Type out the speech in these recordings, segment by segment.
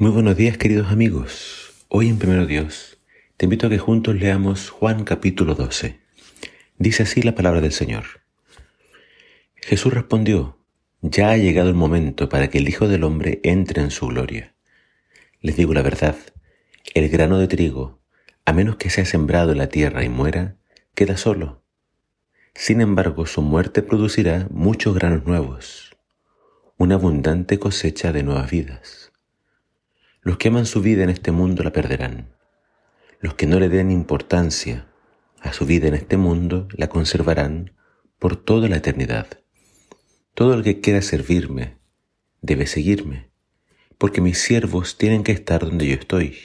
Muy buenos días queridos amigos. Hoy en Primero Dios te invito a que juntos leamos Juan capítulo 12. Dice así la palabra del Señor. Jesús respondió, ya ha llegado el momento para que el Hijo del Hombre entre en su gloria. Les digo la verdad, el grano de trigo, a menos que sea sembrado en la tierra y muera, queda solo. Sin embargo, su muerte producirá muchos granos nuevos, una abundante cosecha de nuevas vidas. Los que aman su vida en este mundo la perderán. Los que no le den importancia a su vida en este mundo la conservarán por toda la eternidad. Todo el que quiera servirme debe seguirme, porque mis siervos tienen que estar donde yo estoy.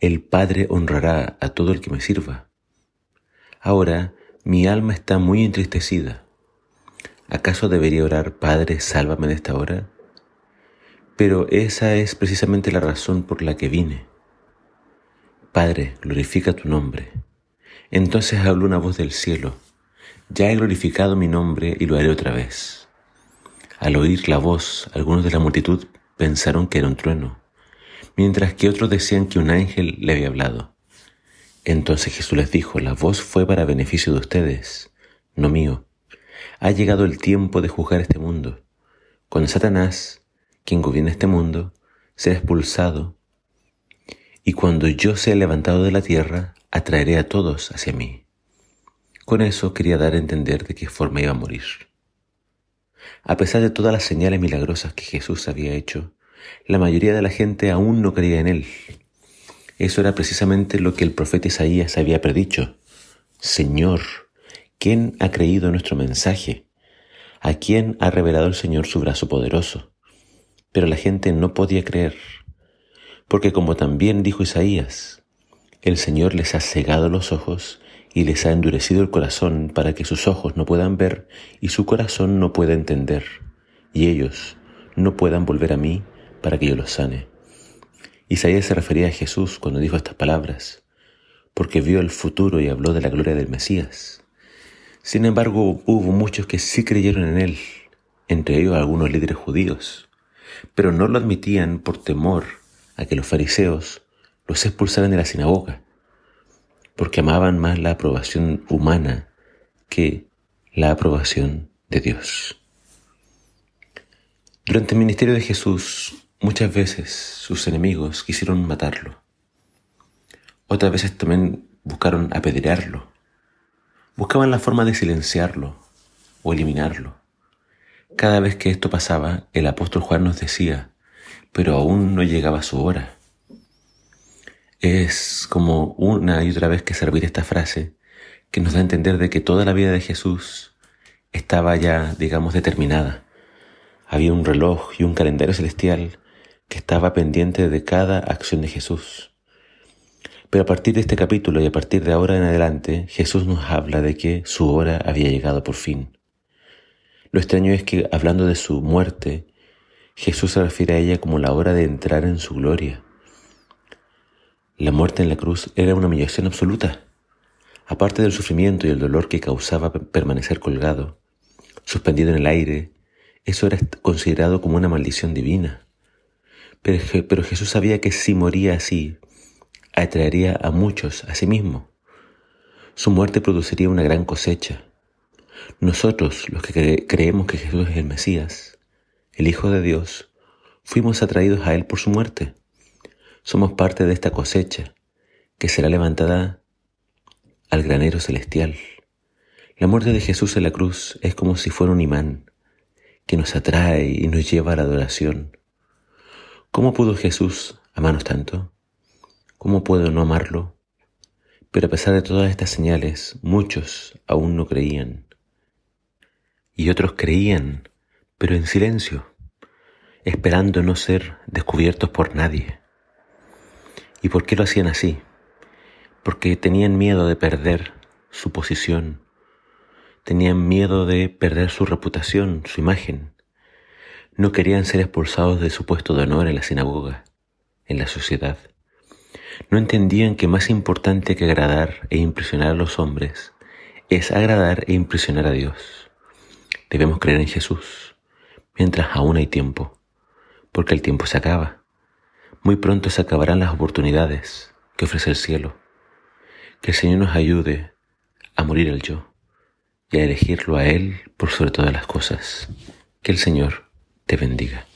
El Padre honrará a todo el que me sirva. Ahora mi alma está muy entristecida. ¿Acaso debería orar, Padre, sálvame de esta hora? Pero esa es precisamente la razón por la que vine. Padre, glorifica tu nombre. Entonces habló una voz del cielo. Ya he glorificado mi nombre y lo haré otra vez. Al oír la voz, algunos de la multitud pensaron que era un trueno, mientras que otros decían que un ángel le había hablado. Entonces Jesús les dijo, la voz fue para beneficio de ustedes, no mío. Ha llegado el tiempo de juzgar este mundo. Cuando Satanás quien gobierna este mundo, será expulsado, y cuando yo sea levantado de la tierra, atraeré a todos hacia mí. Con eso quería dar a entender de qué forma iba a morir. A pesar de todas las señales milagrosas que Jesús había hecho, la mayoría de la gente aún no creía en él. Eso era precisamente lo que el profeta Isaías había predicho. Señor, ¿quién ha creído nuestro mensaje? ¿A quién ha revelado el Señor su brazo poderoso? Pero la gente no podía creer, porque como también dijo Isaías, el Señor les ha cegado los ojos y les ha endurecido el corazón para que sus ojos no puedan ver y su corazón no pueda entender, y ellos no puedan volver a mí para que yo los sane. Isaías se refería a Jesús cuando dijo estas palabras, porque vio el futuro y habló de la gloria del Mesías. Sin embargo, hubo muchos que sí creyeron en él, entre ellos algunos líderes judíos pero no lo admitían por temor a que los fariseos los expulsaran de la sinagoga, porque amaban más la aprobación humana que la aprobación de Dios. Durante el ministerio de Jesús, muchas veces sus enemigos quisieron matarlo. Otras veces también buscaron apedrearlo. Buscaban la forma de silenciarlo o eliminarlo. Cada vez que esto pasaba, el apóstol Juan nos decía, pero aún no llegaba su hora. Es como una y otra vez que servir esta frase que nos da a entender de que toda la vida de Jesús estaba ya, digamos, determinada. Había un reloj y un calendario celestial que estaba pendiente de cada acción de Jesús. Pero a partir de este capítulo y a partir de ahora en adelante, Jesús nos habla de que su hora había llegado por fin. Lo extraño es que, hablando de su muerte, Jesús se refiere a ella como la hora de entrar en su gloria. La muerte en la cruz era una humillación absoluta. Aparte del sufrimiento y el dolor que causaba permanecer colgado, suspendido en el aire, eso era considerado como una maldición divina. Pero, pero Jesús sabía que si moría así, atraería a muchos a sí mismo. Su muerte produciría una gran cosecha, nosotros, los que creemos que Jesús es el Mesías, el Hijo de Dios, fuimos atraídos a Él por su muerte. Somos parte de esta cosecha que será levantada al granero celestial. La muerte de Jesús en la cruz es como si fuera un imán que nos atrae y nos lleva a la adoración. ¿Cómo pudo Jesús amarnos tanto? ¿Cómo puedo no amarlo? Pero a pesar de todas estas señales, muchos aún no creían y otros creían, pero en silencio, esperando no ser descubiertos por nadie. ¿Y por qué lo hacían así? Porque tenían miedo de perder su posición, tenían miedo de perder su reputación, su imagen. No querían ser expulsados de su puesto de honor en la sinagoga, en la sociedad. No entendían que más importante que agradar e impresionar a los hombres es agradar e impresionar a Dios. Debemos creer en Jesús mientras aún hay tiempo, porque el tiempo se acaba. Muy pronto se acabarán las oportunidades que ofrece el cielo. Que el Señor nos ayude a morir el yo y a elegirlo a Él por sobre todas las cosas. Que el Señor te bendiga.